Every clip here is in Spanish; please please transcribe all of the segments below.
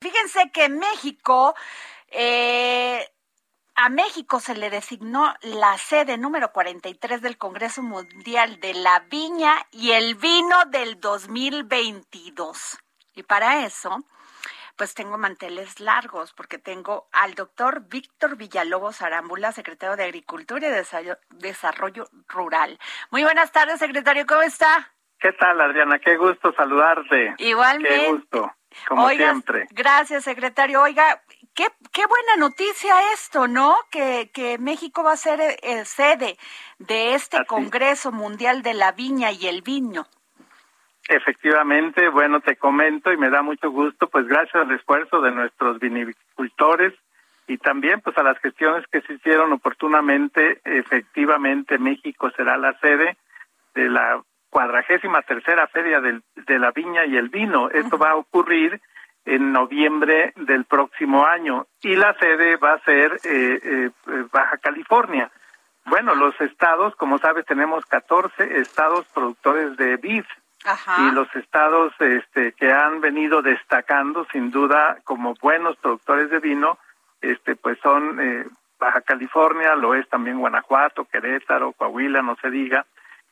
Fíjense que México, eh, a México se le designó la sede número 43 del Congreso Mundial de la Viña y el Vino del 2022. Y para eso pues tengo manteles largos porque tengo al doctor Víctor Villalobos Arámbula, secretario de Agricultura y Desarrollo Rural. Muy buenas tardes, secretario, ¿cómo está? ¿Qué tal, Adriana? Qué gusto saludarte. Igualmente. Qué gusto, como siempre. Gracias, secretario. Oiga, qué, qué buena noticia esto, ¿no? Que, que México va a ser eh, sede de este Congreso Mundial de la Viña y el Vino. Efectivamente, bueno, te comento y me da mucho gusto, pues gracias al esfuerzo de nuestros vinicultores y también pues a las gestiones que se hicieron oportunamente, efectivamente México será la sede de la cuadragésima tercera feria del, de la viña y el vino. Esto va a ocurrir en noviembre del próximo año y la sede va a ser eh, eh, Baja California. Bueno, los estados, como sabes, tenemos 14 estados productores de vid y los estados este, que han venido destacando sin duda como buenos productores de vino, este, pues son eh, Baja California, lo es también Guanajuato, Querétaro, Coahuila, no se diga.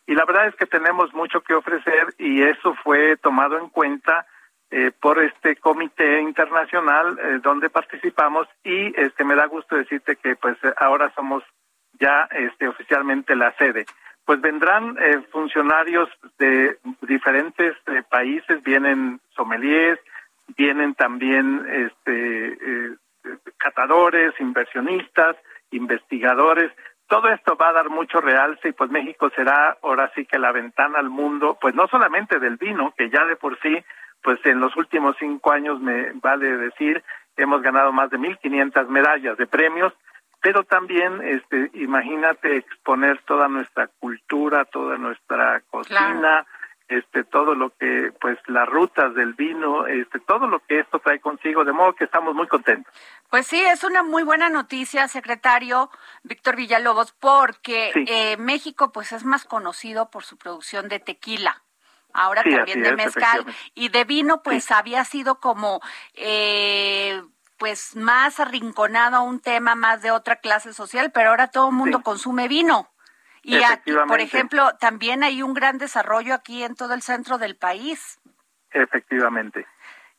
Y la verdad es que tenemos mucho que ofrecer y eso fue tomado en cuenta eh, por este comité internacional eh, donde participamos y este me da gusto decirte que pues ahora somos ya este oficialmente la sede pues vendrán eh, funcionarios de diferentes eh, países, vienen sommeliers, vienen también este, eh, catadores, inversionistas, investigadores. Todo esto va a dar mucho realce y pues México será ahora sí que la ventana al mundo, pues no solamente del vino, que ya de por sí, pues en los últimos cinco años me vale decir, hemos ganado más de 1.500 medallas de premios, pero también este imagínate exponer toda nuestra cultura toda nuestra cocina este todo lo que pues las rutas del vino este todo lo que esto trae consigo de modo que estamos muy contentos. Pues sí es una muy buena noticia secretario Víctor Villalobos porque eh, México pues es más conocido por su producción de tequila ahora también de mezcal y de vino pues había sido como eh, pues más arrinconado a un tema más de otra clase social, pero ahora todo el mundo consume vino. Y aquí, por ejemplo, también hay un gran desarrollo aquí en todo el centro del país. Efectivamente.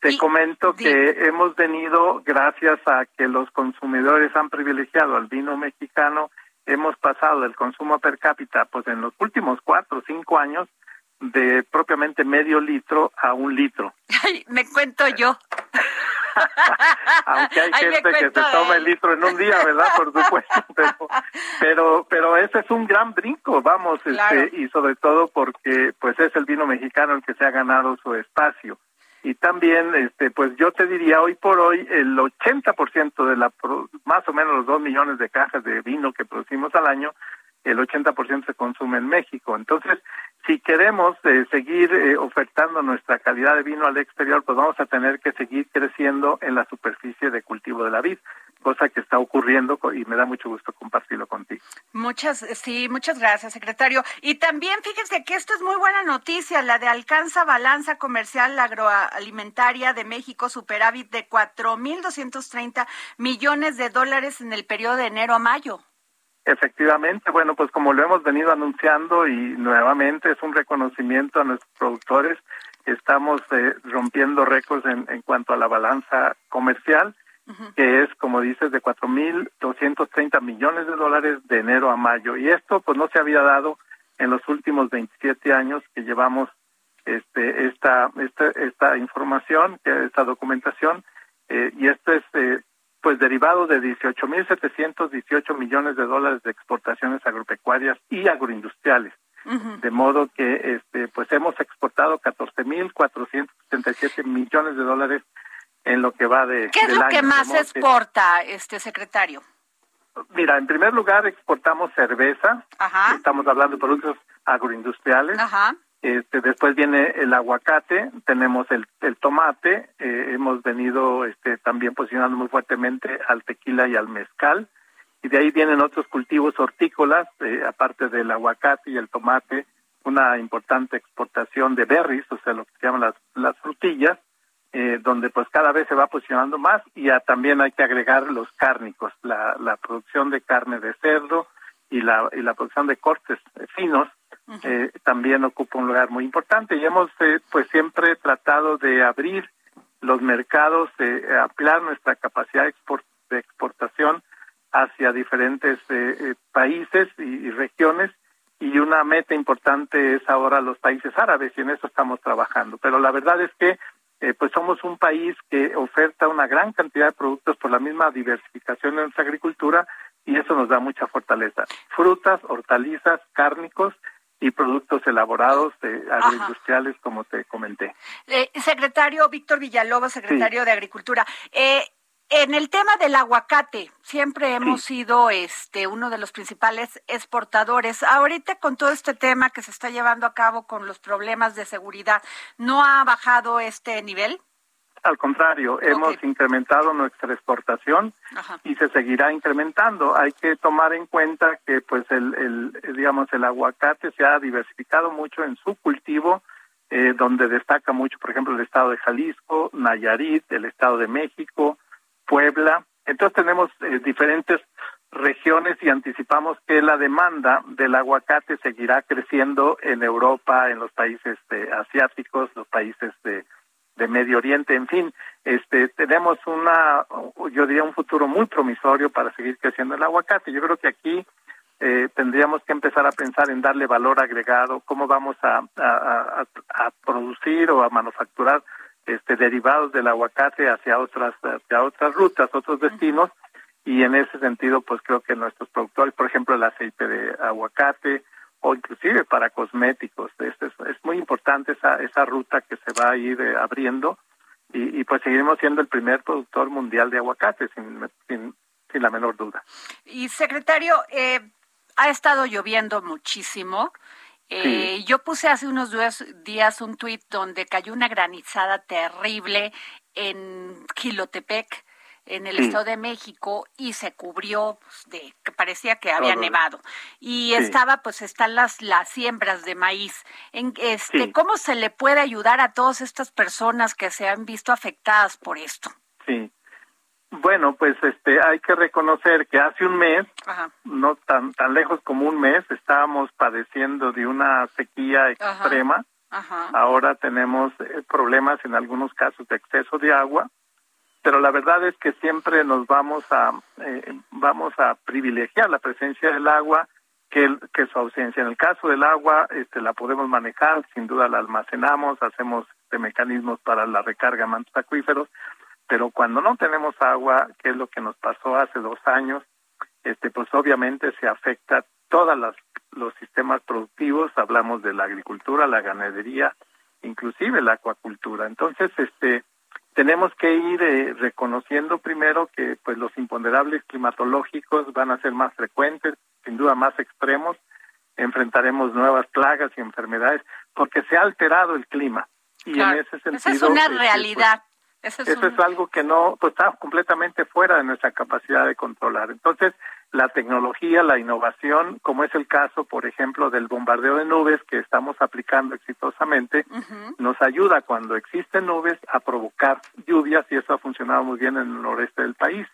Te comento que hemos venido, gracias a que los consumidores han privilegiado al vino mexicano, hemos pasado del consumo per cápita, pues en los últimos cuatro o cinco años, de propiamente medio litro a un litro. me cuento yo. Aunque hay gente que se toma el litro en un día, ¿verdad? Por supuesto, pero, pero, ese es un gran brinco, vamos, este, y sobre todo porque pues es el vino mexicano el que se ha ganado su espacio. Y también, este, pues yo te diría, hoy por hoy, el 80% de la, más o menos los dos millones de cajas de vino que producimos al año, el 80% se consume en México. Entonces, si queremos eh, seguir eh, ofertando nuestra calidad de vino al exterior, pues vamos a tener que seguir creciendo en la superficie de cultivo de la vid, cosa que está ocurriendo y me da mucho gusto compartirlo contigo. Muchas, sí, muchas gracias, secretario. Y también fíjense que esto es muy buena noticia, la de alcanza balanza comercial agroalimentaria de México, superávit de 4.230 millones de dólares en el periodo de enero a mayo. Efectivamente, bueno, pues como lo hemos venido anunciando y nuevamente es un reconocimiento a nuestros productores, estamos eh, rompiendo récords en, en, cuanto a la balanza comercial, que es, como dices, de 4.230 millones de dólares de enero a mayo. Y esto pues no se había dado en los últimos 27 años que llevamos este, esta, esta, esta información, esta documentación, eh, y esto es eh, pues derivado de 18.718 millones de dólares de exportaciones agropecuarias y agroindustriales. De modo que este pues hemos exportado 14.471 187 millones de dólares en lo que va de ¿Qué es lo que más exporta, este secretario? Mira, en primer lugar exportamos cerveza, estamos hablando de productos agroindustriales, Ajá. Este, después viene el aguacate, tenemos el, el tomate, eh, hemos venido este, también posicionando muy fuertemente al tequila y al mezcal, y de ahí vienen otros cultivos hortícolas, eh, aparte del aguacate y el tomate, una importante exportación de berries, o sea, lo que se llaman las, las frutillas, eh, donde pues cada vez se va posicionando más y también hay que agregar los cárnicos, la, la producción de carne de cerdo y la, y la producción de cortes finos eh, también ocupa un lugar muy importante. Y hemos eh, pues siempre tratado de abrir los mercados, de ampliar nuestra capacidad de, exportación hacia diferentes eh, países y, regiones. Y una meta importante es ahora los países árabes y en eso estamos trabajando. Pero la verdad es que pues somos un país que oferta una gran cantidad de productos por la misma diversificación de nuestra agricultura y eso nos da mucha fortaleza. Frutas, hortalizas, cárnicos y productos elaborados de agroindustriales, como te comenté. Eh, secretario Víctor Villalobos, secretario de Agricultura. Eh, en el tema del aguacate, siempre hemos sido este uno de los principales exportadores. Ahorita con todo este tema que se está llevando a cabo con los problemas de seguridad, ¿no ha bajado este nivel? Al contrario, hemos incrementado nuestra exportación y se seguirá incrementando. Hay que tomar en cuenta que, pues, el, el digamos, el aguacate se ha diversificado mucho en su cultivo, eh, donde destaca mucho, por ejemplo, el estado de Jalisco, Nayarit, el estado de México, Puebla. Entonces tenemos eh, diferentes regiones y anticipamos que la demanda del aguacate seguirá creciendo en Europa, en los países eh, asiáticos, los países de de Medio Oriente, en fin, este tenemos una yo diría un futuro muy promisorio para seguir creciendo el aguacate. Yo creo que aquí eh, tendríamos que empezar a pensar en darle valor agregado, cómo vamos a, a, producir o a manufacturar este derivados del aguacate hacia otras hacia otras rutas, otros destinos. Y en ese sentido pues creo que nuestros productores, por ejemplo, el aceite de aguacate, o inclusive para cosméticos. Es, es, muy importante esa, esa ruta que se va a ir eh, abriendo y, pues seguiremos siendo el primer productor mundial de aguacate, sin, sin, sin la menor duda. Y secretario, eh, ha estado lloviendo muchísimo. Eh, Yo puse hace unos días un tuit donde cayó una granizada terrible en Quilotepec en el Estado de México y se cubrió pues, de que parecía que había nevado. Y estaba pues están las las siembras de maíz. En este cómo se le puede ayudar a todas estas personas que se han visto afectadas por esto sí. Bueno pues este hay que reconocer que hace un mes no tan tan lejos como un mes estábamos padeciendo de una sequía extrema. Ahora tenemos eh, problemas en algunos casos de exceso de agua pero la verdad es que siempre nos vamos a eh, vamos a privilegiar la presencia del agua que, que su ausencia. En el caso del agua, este, la podemos manejar, sin duda la almacenamos, hacemos de mecanismos para la recarga de mantos acuíferos, pero cuando no tenemos agua, que es lo que nos pasó hace dos años, este, pues obviamente se afecta todos los sistemas productivos, hablamos de la agricultura, la ganadería, inclusive la acuacultura. Entonces, este, tenemos que ir eh, reconociendo primero que pues los imponderables climatológicos van a ser más frecuentes, sin duda más extremos, enfrentaremos nuevas plagas y enfermedades porque se ha alterado el clima y en ese sentido esa es una este, pues, realidad. eso es, algo que no pues, está completamente fuera de nuestra capacidad de controlar. Entonces, la tecnología, la innovación, como es el caso, por ejemplo, del bombardeo de nubes que estamos aplicando exitosamente, nos ayuda cuando existen nubes a provocar lluvias y eso ha funcionado muy bien en el noreste del país.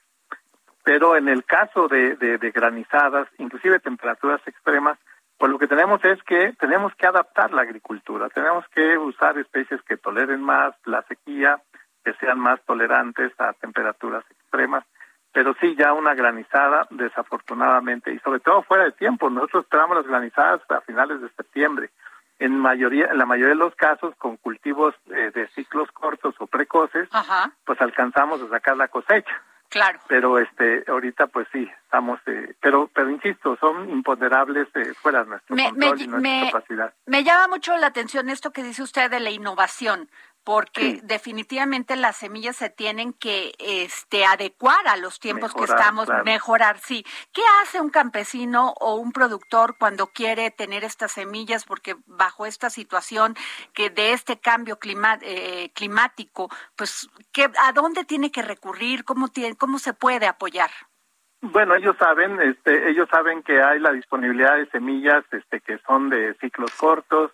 Pero en el caso de, de, de granizadas, inclusive temperaturas extremas, pues lo que tenemos es que tenemos que adaptar la agricultura, tenemos que usar especies que toleren más la sequía, que sean más tolerantes a temperaturas extremas pero sí ya una granizada desafortunadamente y sobre todo fuera de tiempo. Nosotros esperamos las granizadas a finales de septiembre. En mayoría, en la mayoría de los casos, con cultivos eh, de ciclos cortos o precoces, pues alcanzamos a sacar la cosecha. Claro. Pero este, ahorita pues sí, estamos, eh, pero, pero insisto, son imponderables eh, fuera de nuestro control y nuestra capacidad. Me llama mucho la atención esto que dice usted de la innovación porque definitivamente las semillas se tienen que este, adecuar a los tiempos que estamos, mejorar, sí. ¿Qué hace un campesino o un productor cuando quiere tener estas semillas? Porque bajo esta situación que de este cambio eh, climático, pues, ¿qué, ¿a dónde tiene que recurrir? ¿Cómo, tiene, ¿Cómo se puede apoyar? Bueno, ellos saben, este, ellos saben que hay la disponibilidad de semillas, este, que son de ciclos cortos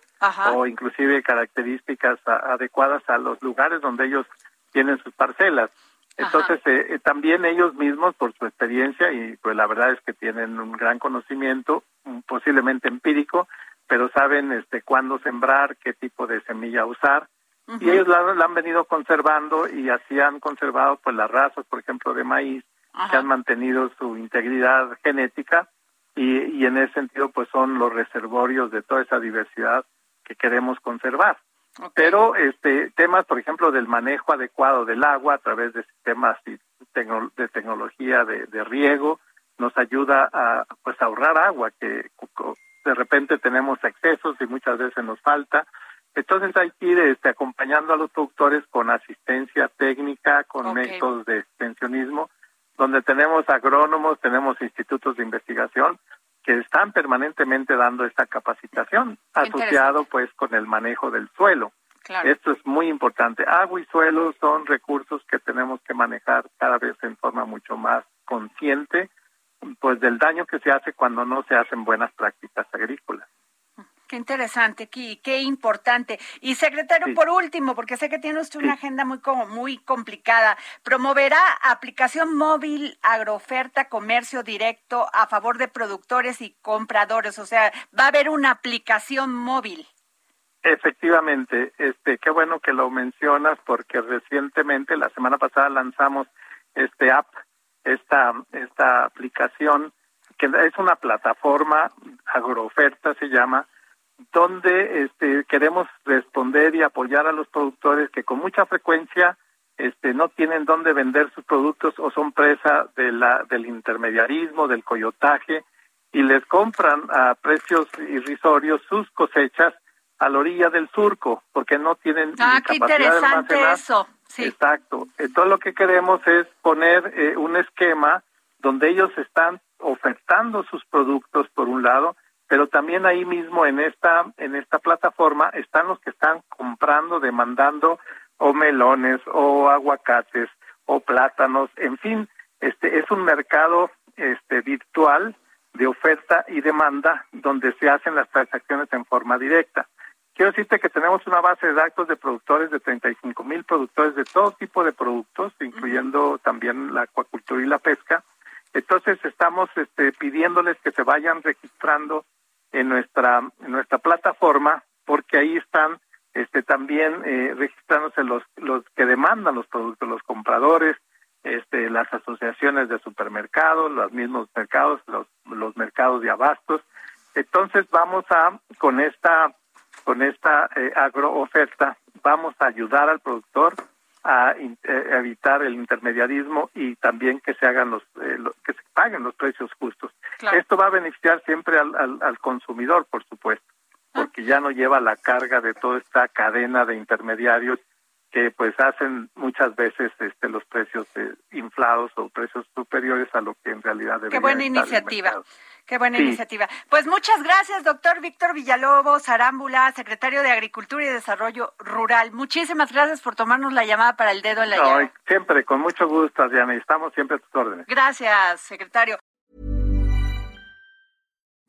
o inclusive características adecuadas a los lugares donde ellos tienen sus parcelas. Entonces, eh, eh, también ellos mismos, por su experiencia, y pues la verdad es que tienen un gran conocimiento, posiblemente empírico, pero saben este, cuándo sembrar, qué tipo de semilla usar, y ellos la, la, han venido conservando y así han conservado pues las razas, por ejemplo, de maíz, que han mantenido su integridad genética y, y en ese sentido pues son los reservorios de toda esa diversidad que queremos conservar. Pero este temas, por ejemplo, del manejo adecuado del agua a través de sistemas de tecnología de, de riego nos ayuda a pues ahorrar agua que de repente tenemos excesos y muchas veces nos falta. Entonces hay que ir este, acompañando a los productores con asistencia técnica, con métodos de extensionismo donde tenemos agrónomos, tenemos institutos de investigación que están permanentemente dando esta capacitación asociado pues con el manejo del suelo. Esto es muy importante. Agua y suelo son recursos que tenemos que manejar cada vez en forma mucho más consciente pues del daño que se hace cuando no se hacen buenas prácticas agrícolas. Qué interesante, qué, qué importante. Y secretario, por último, porque sé que tiene usted una agenda muy, muy complicada, promoverá aplicación móvil, agrooferta, comercio directo a favor de productores y compradores. O sea, va a haber una aplicación móvil. Efectivamente, este, qué bueno que lo mencionas porque recientemente, la semana pasada, lanzamos este app, esta, esta aplicación que es una plataforma agrooferta se llama donde este, queremos responder y apoyar a los productores que con mucha frecuencia este, no tienen dónde vender sus productos o son presa de la, del intermediarismo, del coyotaje, y les compran a precios irrisorios sus cosechas a la orilla del surco, porque no tienen ah, qué interesante eso. Sí. Exacto. Entonces lo que queremos es poner eh, un esquema donde ellos están ofertando sus productos por un lado pero también ahí mismo en esta en esta plataforma están los que están comprando, demandando o melones o aguacates o plátanos, en fin, este es un mercado este virtual de oferta y demanda donde se hacen las transacciones en forma directa. Quiero decirte que tenemos una base de datos de productores de 35 mil productores de todo tipo de productos, incluyendo también la acuacultura y la pesca. Entonces estamos este, pidiéndoles que se vayan registrando en nuestra nuestra plataforma porque ahí están este también eh, registrándose los los que demandan los productos los compradores este las asociaciones de supermercados los mismos mercados los los mercados de abastos entonces vamos a con esta con esta eh, agrooferta vamos a ayudar al productor a eh, evitar el intermediarismo y también que se hagan los eh, que se paguen los precios justos. Esto va a beneficiar siempre al, al, consumidor, por supuesto, ah. porque ya no lleva la carga de toda esta cadena de intermediarios que pues hacen muchas veces este los precios eh, inflados o precios superiores a lo que en realidad debería Qué buena iniciativa. Qué buena iniciativa. Pues muchas gracias, doctor Víctor Villalobos Arámbula, secretario de Agricultura y Desarrollo Rural. Muchísimas gracias por tomarnos la llamada para el dedo en la no, Siempre, con mucho gusto, Diana, estamos siempre a tus órdenes. Gracias, secretario.